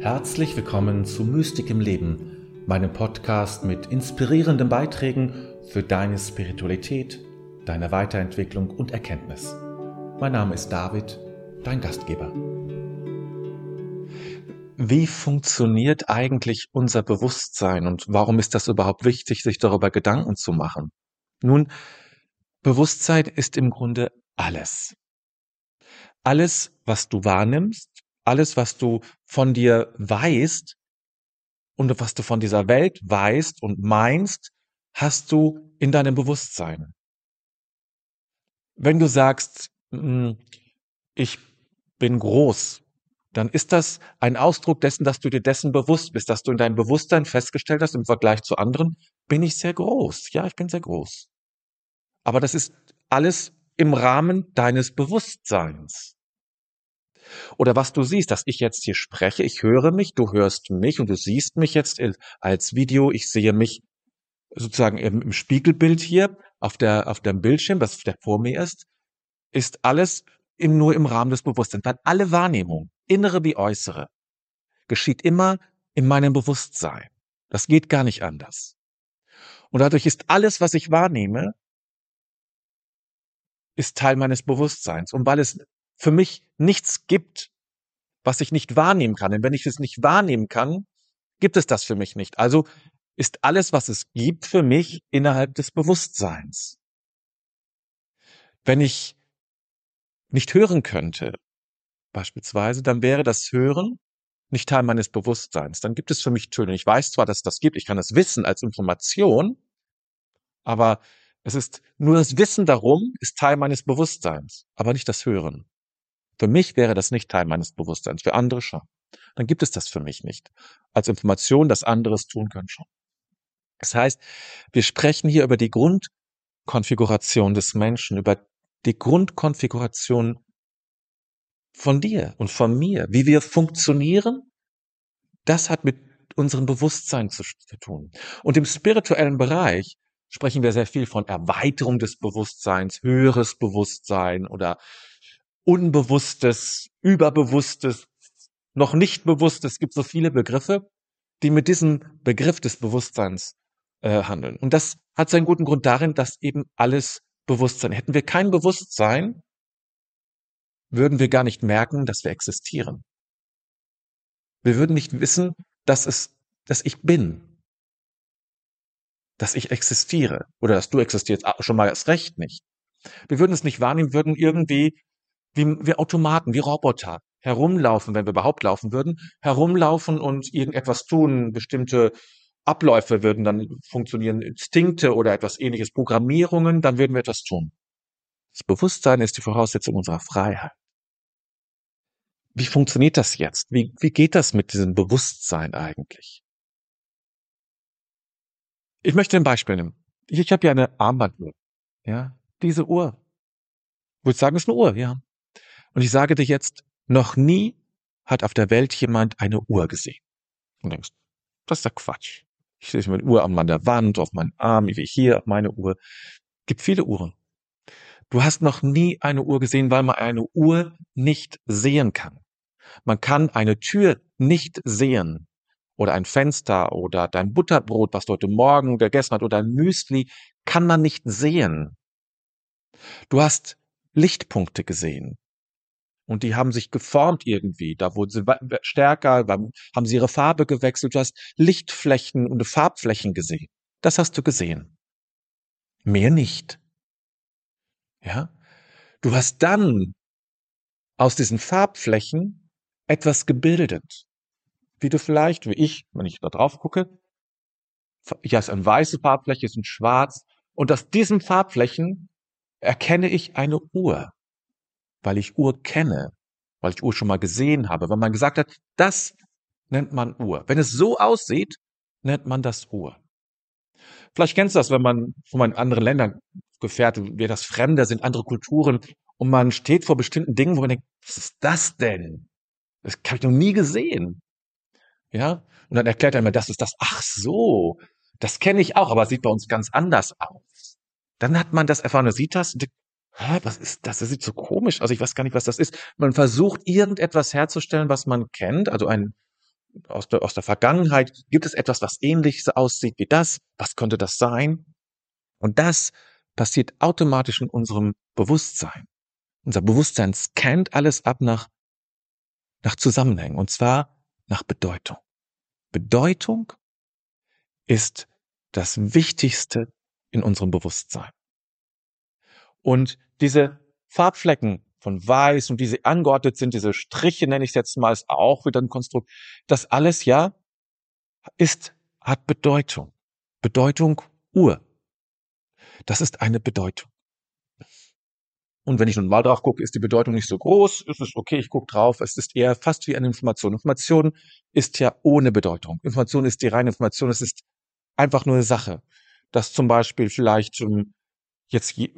Herzlich willkommen zu Mystik im Leben, meinem Podcast mit inspirierenden Beiträgen für deine Spiritualität, deine Weiterentwicklung und Erkenntnis. Mein Name ist David, dein Gastgeber. Wie funktioniert eigentlich unser Bewusstsein und warum ist das überhaupt wichtig, sich darüber Gedanken zu machen? Nun, Bewusstsein ist im Grunde alles. Alles, was du wahrnimmst, alles, was du von dir weißt und was du von dieser Welt weißt und meinst, hast du in deinem Bewusstsein. Wenn du sagst, hm, ich bin groß, dann ist das ein Ausdruck dessen, dass du dir dessen bewusst bist, dass du in deinem Bewusstsein festgestellt hast, im Vergleich zu anderen, bin ich sehr groß. Ja, ich bin sehr groß. Aber das ist alles im Rahmen deines Bewusstseins. Oder was du siehst, dass ich jetzt hier spreche, ich höre mich, du hörst mich und du siehst mich jetzt als Video, ich sehe mich sozusagen im, im Spiegelbild hier auf der, auf dem Bildschirm, was der vor mir ist, ist alles im, nur im Rahmen des Bewusstseins. Weil alle Wahrnehmung, innere wie äußere, geschieht immer in meinem Bewusstsein. Das geht gar nicht anders. Und dadurch ist alles, was ich wahrnehme, ist Teil meines Bewusstseins. Und weil es für mich nichts gibt, was ich nicht wahrnehmen kann. Und wenn ich es nicht wahrnehmen kann, gibt es das für mich nicht. Also ist alles, was es gibt, für mich innerhalb des Bewusstseins. Wenn ich nicht hören könnte, beispielsweise, dann wäre das Hören nicht Teil meines Bewusstseins. Dann gibt es für mich Töne. Ich weiß zwar, dass es das gibt, ich kann es wissen als Information, aber es ist nur das Wissen darum, ist Teil meines Bewusstseins, aber nicht das Hören. Für mich wäre das nicht Teil meines Bewusstseins, für andere schon. Dann gibt es das für mich nicht. Als Information, dass andere es tun können schon. Das heißt, wir sprechen hier über die Grundkonfiguration des Menschen, über die Grundkonfiguration von dir und von mir, wie wir funktionieren. Das hat mit unserem Bewusstsein zu, zu tun. Und im spirituellen Bereich sprechen wir sehr viel von Erweiterung des Bewusstseins, höheres Bewusstsein oder Unbewusstes, Überbewusstes, noch nicht Bewusstes. Es gibt so viele Begriffe, die mit diesem Begriff des Bewusstseins äh, handeln. Und das hat seinen guten Grund darin, dass eben alles Bewusstsein. Hätten wir kein Bewusstsein, würden wir gar nicht merken, dass wir existieren. Wir würden nicht wissen, dass es, dass ich bin dass ich existiere oder dass du existierst, ah, schon mal erst recht nicht. Wir würden es nicht wahrnehmen, würden irgendwie wie, wie Automaten, wie Roboter herumlaufen, wenn wir überhaupt laufen würden, herumlaufen und irgendetwas tun, bestimmte Abläufe würden dann funktionieren, Instinkte oder etwas ähnliches, Programmierungen, dann würden wir etwas tun. Das Bewusstsein ist die Voraussetzung unserer Freiheit. Wie funktioniert das jetzt? Wie, wie geht das mit diesem Bewusstsein eigentlich? Ich möchte ein Beispiel nehmen. Ich, ich habe hier eine Armbanduhr. Ja, diese Uhr. Ich sagen, ist eine Uhr, ja. Und ich sage dir jetzt, noch nie hat auf der Welt jemand eine Uhr gesehen. Und denkst, das ist der Quatsch. Ich sehe meine Uhr an der Wand, auf meinem Arm, wie hier, meine Uhr. Gibt viele Uhren. Du hast noch nie eine Uhr gesehen, weil man eine Uhr nicht sehen kann. Man kann eine Tür nicht sehen oder ein Fenster oder dein Butterbrot, was du heute Morgen gegessen hast oder ein Müsli, kann man nicht sehen. Du hast Lichtpunkte gesehen. Und die haben sich geformt irgendwie. Da wurden sie stärker, haben sie ihre Farbe gewechselt. Du hast Lichtflächen und Farbflächen gesehen. Das hast du gesehen. Mehr nicht. Ja? Du hast dann aus diesen Farbflächen etwas gebildet wie du vielleicht, wie ich, wenn ich da drauf gucke, hier ist eine weiße Farbfläche, ist ein schwarz. Und aus diesen Farbflächen erkenne ich eine Uhr, weil ich Uhr kenne, weil ich Uhr schon mal gesehen habe, weil man gesagt hat, das nennt man Uhr. Wenn es so aussieht, nennt man das Uhr. Vielleicht kennst du das, wenn man von anderen Ländern gefährt, wir das Fremde sind, andere Kulturen, und man steht vor bestimmten Dingen, wo man denkt, was ist das denn? Das habe ich noch nie gesehen. Ja? Und dann erklärt er mir, das ist das. Ach so, das kenne ich auch, aber sieht bei uns ganz anders aus. Dann hat man das erfahren, sieht das Hä, was ist das? Das sieht so komisch aus. Ich weiß gar nicht, was das ist. Man versucht, irgendetwas herzustellen, was man kennt, also ein, aus der, aus der Vergangenheit, gibt es etwas, was ähnlich aussieht wie das? Was könnte das sein? Und das passiert automatisch in unserem Bewusstsein. Unser Bewusstsein scannt alles ab nach, nach Zusammenhängen, und zwar nach Bedeutung. Bedeutung ist das Wichtigste in unserem Bewusstsein. Und diese Farbflecken von weiß und diese angeordnet sind, diese Striche nenne ich es jetzt mal, ist auch wieder ein Konstrukt. Das alles ja ist, hat Bedeutung. Bedeutung Uhr. Das ist eine Bedeutung. Und wenn ich nun mal drauf gucke, ist die Bedeutung nicht so groß, ist es okay, ich gucke drauf, es ist eher fast wie eine Information. Information ist ja ohne Bedeutung. Information ist die reine Information, es ist einfach nur eine Sache. Dass zum Beispiel vielleicht um, jetzt je,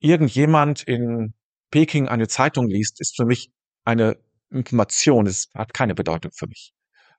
irgendjemand in Peking eine Zeitung liest, ist für mich eine Information, es hat keine Bedeutung für mich.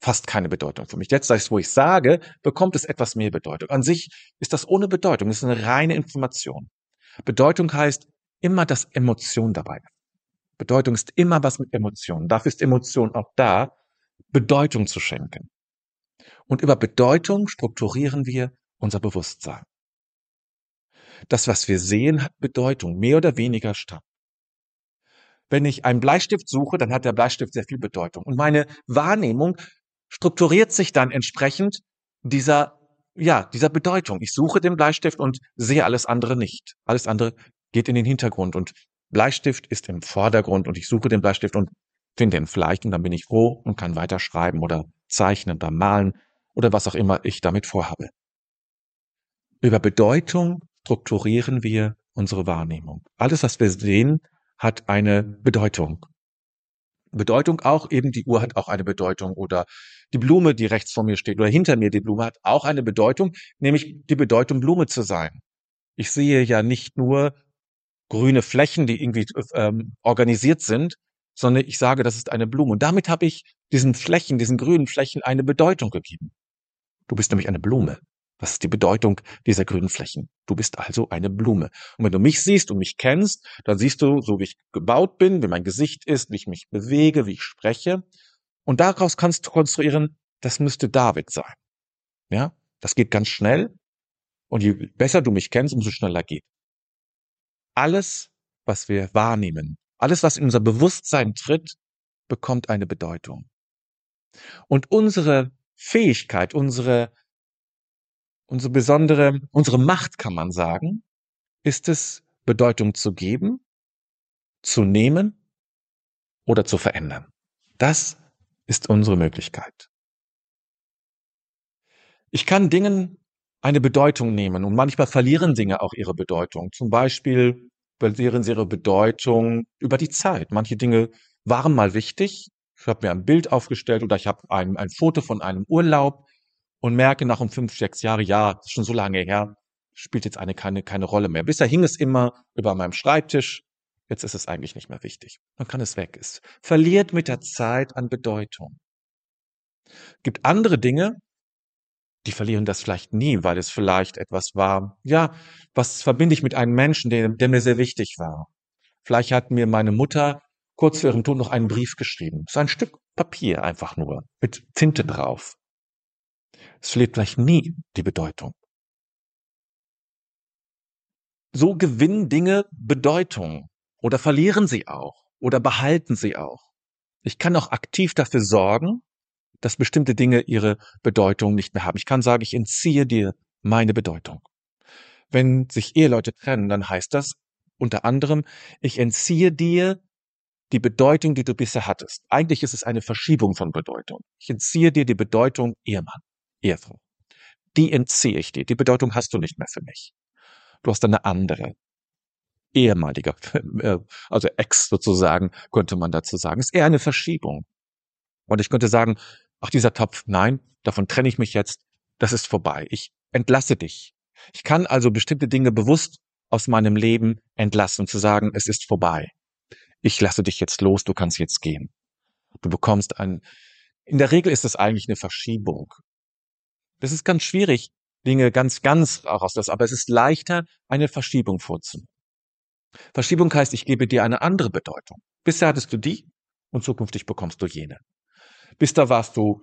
Fast keine Bedeutung für mich. Jetzt, wo ich sage, bekommt es etwas mehr Bedeutung. An sich ist das ohne Bedeutung, es ist eine reine Information. Bedeutung heißt immer, dass Emotion dabei ist. Bedeutung ist immer was mit Emotionen. Dafür ist Emotion auch da, Bedeutung zu schenken. Und über Bedeutung strukturieren wir unser Bewusstsein. Das, was wir sehen, hat Bedeutung, mehr oder weniger stark. Wenn ich einen Bleistift suche, dann hat der Bleistift sehr viel Bedeutung. Und meine Wahrnehmung strukturiert sich dann entsprechend dieser, ja, dieser Bedeutung. Ich suche den Bleistift und sehe alles andere nicht. Alles andere geht in den Hintergrund und Bleistift ist im Vordergrund und ich suche den Bleistift und finde ihn vielleicht und dann bin ich froh und kann weiter schreiben oder zeichnen oder malen oder was auch immer ich damit vorhabe. Über Bedeutung strukturieren wir unsere Wahrnehmung. Alles, was wir sehen, hat eine Bedeutung. Bedeutung auch, eben die Uhr hat auch eine Bedeutung oder die Blume, die rechts vor mir steht oder hinter mir die Blume hat auch eine Bedeutung, nämlich die Bedeutung Blume zu sein. Ich sehe ja nicht nur grüne Flächen, die irgendwie ähm, organisiert sind, sondern ich sage, das ist eine Blume. Und damit habe ich diesen Flächen, diesen grünen Flächen eine Bedeutung gegeben. Du bist nämlich eine Blume. Was ist die Bedeutung dieser grünen Flächen? Du bist also eine Blume. Und wenn du mich siehst und mich kennst, dann siehst du, so wie ich gebaut bin, wie mein Gesicht ist, wie ich mich bewege, wie ich spreche. Und daraus kannst du konstruieren, das müsste David sein. Ja, das geht ganz schnell. Und je besser du mich kennst, umso schneller geht alles, was wir wahrnehmen, alles, was in unser Bewusstsein tritt, bekommt eine Bedeutung. Und unsere Fähigkeit, unsere, unsere besondere, unsere Macht, kann man sagen, ist es, Bedeutung zu geben, zu nehmen oder zu verändern. Das ist unsere Möglichkeit. Ich kann Dingen eine Bedeutung nehmen. Und manchmal verlieren Dinge auch ihre Bedeutung. Zum Beispiel verlieren sie ihre Bedeutung über die Zeit. Manche Dinge waren mal wichtig. Ich habe mir ein Bild aufgestellt oder ich habe ein, ein Foto von einem Urlaub und merke nach um fünf, sechs Jahre, ja, schon so lange her, spielt jetzt eine keine, keine Rolle mehr. Bisher hing es immer über meinem Schreibtisch. Jetzt ist es eigentlich nicht mehr wichtig. Man kann es weg. Es verliert mit der Zeit an Bedeutung. Gibt andere Dinge, die verlieren das vielleicht nie, weil es vielleicht etwas war, ja, was verbinde ich mit einem Menschen, der, der mir sehr wichtig war. Vielleicht hat mir meine Mutter kurz vor ihrem Tod noch einen Brief geschrieben. So ein Stück Papier einfach nur, mit Tinte drauf. Es verliert vielleicht nie die Bedeutung. So gewinnen Dinge Bedeutung oder verlieren sie auch oder behalten sie auch. Ich kann auch aktiv dafür sorgen, dass bestimmte Dinge ihre Bedeutung nicht mehr haben. Ich kann sagen, ich entziehe dir meine Bedeutung. Wenn sich Eheleute trennen, dann heißt das unter anderem, ich entziehe dir die Bedeutung, die du bisher hattest. Eigentlich ist es eine Verschiebung von Bedeutung. Ich entziehe dir die Bedeutung Ehemann, Ehefrau. Die entziehe ich dir. Die Bedeutung hast du nicht mehr für mich. Du hast eine andere. Ehemaliger, äh, also Ex sozusagen, könnte man dazu sagen. Ist eher eine Verschiebung. Und ich könnte sagen, ach dieser Topf, nein, davon trenne ich mich jetzt, das ist vorbei. Ich entlasse dich. Ich kann also bestimmte Dinge bewusst aus meinem Leben entlassen, zu sagen, es ist vorbei. Ich lasse dich jetzt los, du kannst jetzt gehen. Du bekommst ein, in der Regel ist es eigentlich eine Verschiebung. Das ist ganz schwierig, Dinge ganz, ganz rauszulassen, aber es ist leichter, eine Verschiebung vorzunehmen. Verschiebung heißt, ich gebe dir eine andere Bedeutung. Bisher hattest du die und zukünftig bekommst du jene. Bis da warst du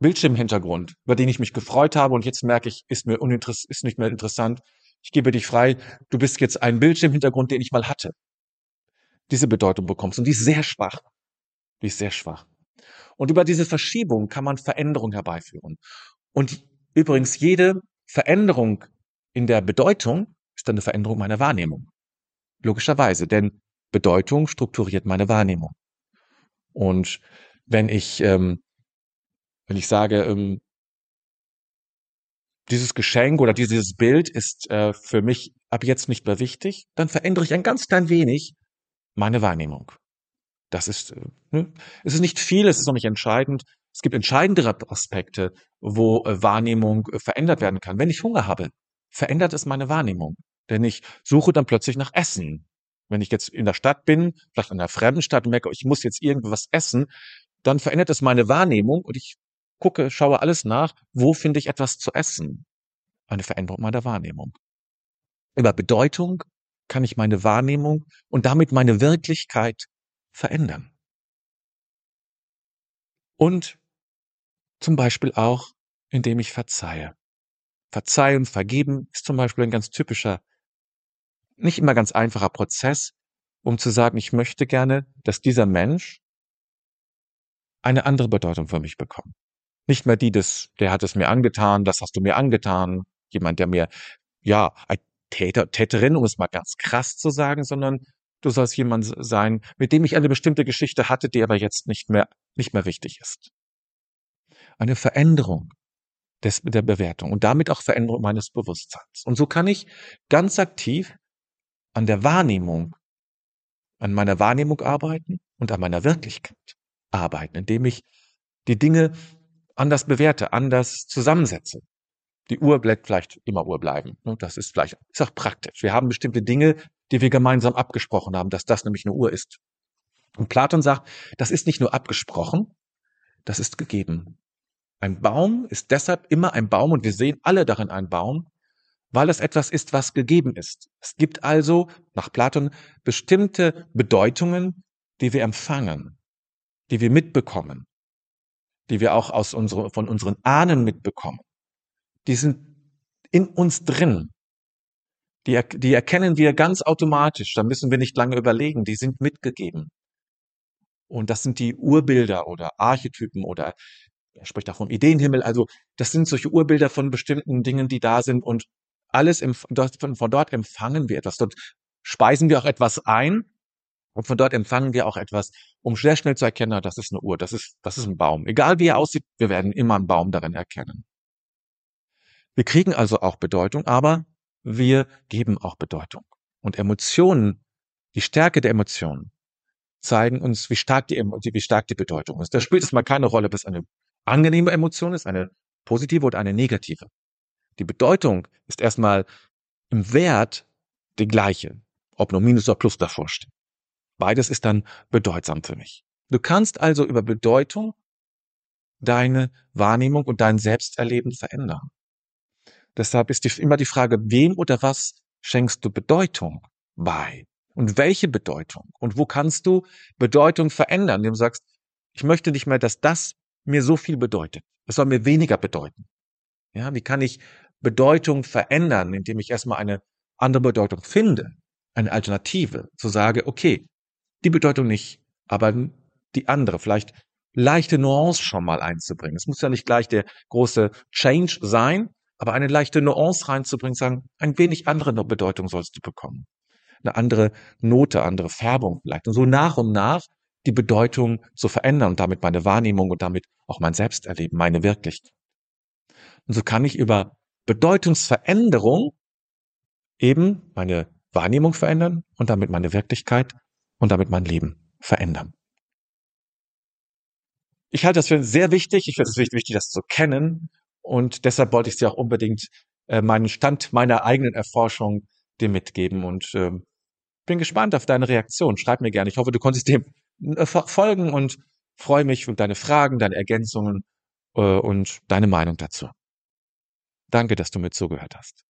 Bildschirmhintergrund, über den ich mich gefreut habe und jetzt merke ich, ist mir uninteress ist nicht mehr interessant. Ich gebe dich frei. Du bist jetzt ein Bildschirmhintergrund, den ich mal hatte. Diese Bedeutung bekommst und die ist sehr schwach. Die ist sehr schwach. Und über diese Verschiebung kann man Veränderung herbeiführen. Und übrigens jede Veränderung in der Bedeutung ist dann eine Veränderung meiner Wahrnehmung. Logischerweise, denn Bedeutung strukturiert meine Wahrnehmung. Und wenn ich ähm, wenn ich sage, ähm, dieses Geschenk oder dieses Bild ist äh, für mich ab jetzt nicht mehr wichtig, dann verändere ich ein ganz klein wenig meine Wahrnehmung. Das ist, äh, ne? es ist nicht viel, es ist noch nicht entscheidend. Es gibt entscheidendere Aspekte, wo äh, Wahrnehmung äh, verändert werden kann. Wenn ich Hunger habe, verändert es meine Wahrnehmung. Denn ich suche dann plötzlich nach Essen. Wenn ich jetzt in der Stadt bin, vielleicht in einer fremden Stadt und merke, ich muss jetzt irgendwas essen, dann verändert es meine Wahrnehmung und ich gucke, schaue alles nach, wo finde ich etwas zu essen? Eine Veränderung meiner Wahrnehmung. Über Bedeutung kann ich meine Wahrnehmung und damit meine Wirklichkeit verändern. Und zum Beispiel auch, indem ich verzeihe. Verzeihen, vergeben ist zum Beispiel ein ganz typischer, nicht immer ganz einfacher Prozess, um zu sagen, ich möchte gerne, dass dieser Mensch eine andere Bedeutung für mich bekommt. Nicht mehr die des, der hat es mir angetan, das hast du mir angetan, jemand, der mir, ja, ein Täter, Täterin, um es mal ganz krass zu sagen, sondern du sollst jemand sein, mit dem ich eine bestimmte Geschichte hatte, die aber jetzt nicht mehr, nicht mehr wichtig ist. Eine Veränderung des, der Bewertung und damit auch Veränderung meines Bewusstseins. Und so kann ich ganz aktiv an der Wahrnehmung, an meiner Wahrnehmung arbeiten und an meiner Wirklichkeit arbeiten, indem ich die Dinge anders bewerte, anders zusammensetze. Die Uhr bleibt vielleicht immer Uhr bleiben. Ne? Das ist vielleicht, ist auch praktisch. Wir haben bestimmte Dinge, die wir gemeinsam abgesprochen haben, dass das nämlich eine Uhr ist. Und Platon sagt, das ist nicht nur abgesprochen, das ist gegeben. Ein Baum ist deshalb immer ein Baum und wir sehen alle darin einen Baum, weil es etwas ist, was gegeben ist. Es gibt also nach Platon bestimmte Bedeutungen, die wir empfangen, die wir mitbekommen, die wir auch aus unsere, von unseren Ahnen mitbekommen, die sind in uns drin. Die, die erkennen wir ganz automatisch. Da müssen wir nicht lange überlegen. Die sind mitgegeben. Und das sind die Urbilder oder Archetypen oder er spricht auch vom Ideenhimmel. Also das sind solche Urbilder von bestimmten Dingen, die da sind und alles im, von, von dort empfangen wir etwas. Dort speisen wir auch etwas ein und von dort empfangen wir auch etwas, um sehr schnell zu erkennen, das ist eine Uhr, das ist, das ist ein Baum. Egal wie er aussieht, wir werden immer einen Baum darin erkennen. Wir kriegen also auch Bedeutung, aber wir geben auch Bedeutung. Und Emotionen, die Stärke der Emotionen, zeigen uns, wie stark die, wie stark die Bedeutung ist. Da spielt es mal keine Rolle, ob es eine angenehme Emotion ist, eine positive oder eine negative. Die Bedeutung ist erstmal im Wert die gleiche, ob nur Minus oder Plus davor steht. Beides ist dann bedeutsam für mich. Du kannst also über Bedeutung deine Wahrnehmung und dein Selbsterleben verändern. Deshalb ist immer die Frage, wem oder was schenkst du Bedeutung bei? Und welche Bedeutung? Und wo kannst du Bedeutung verändern, indem du sagst, ich möchte nicht mehr, dass das mir so viel bedeutet. Es soll mir weniger bedeuten. Ja, wie kann ich Bedeutung verändern, indem ich erstmal eine andere Bedeutung finde, eine Alternative, zu sage, okay, die Bedeutung nicht, aber die andere, vielleicht leichte Nuance schon mal einzubringen. Es muss ja nicht gleich der große Change sein, aber eine leichte Nuance reinzubringen, sagen, ein wenig andere Bedeutung sollst du bekommen. Eine andere Note, andere Färbung vielleicht. Und so nach und nach die Bedeutung zu verändern und damit meine Wahrnehmung und damit auch mein Selbsterleben, meine Wirklichkeit. Und so kann ich über Bedeutungsveränderung eben meine Wahrnehmung verändern und damit meine Wirklichkeit und damit mein Leben verändern. Ich halte das für sehr wichtig. Ich finde es wichtig, das zu kennen. Und deshalb wollte ich dir auch unbedingt äh, meinen Stand meiner eigenen Erforschung dir mitgeben und äh, bin gespannt auf deine Reaktion. Schreib mir gerne. Ich hoffe, du konntest dem äh, folgen und freue mich über deine Fragen, deine Ergänzungen äh, und deine Meinung dazu. Danke, dass du mir zugehört hast.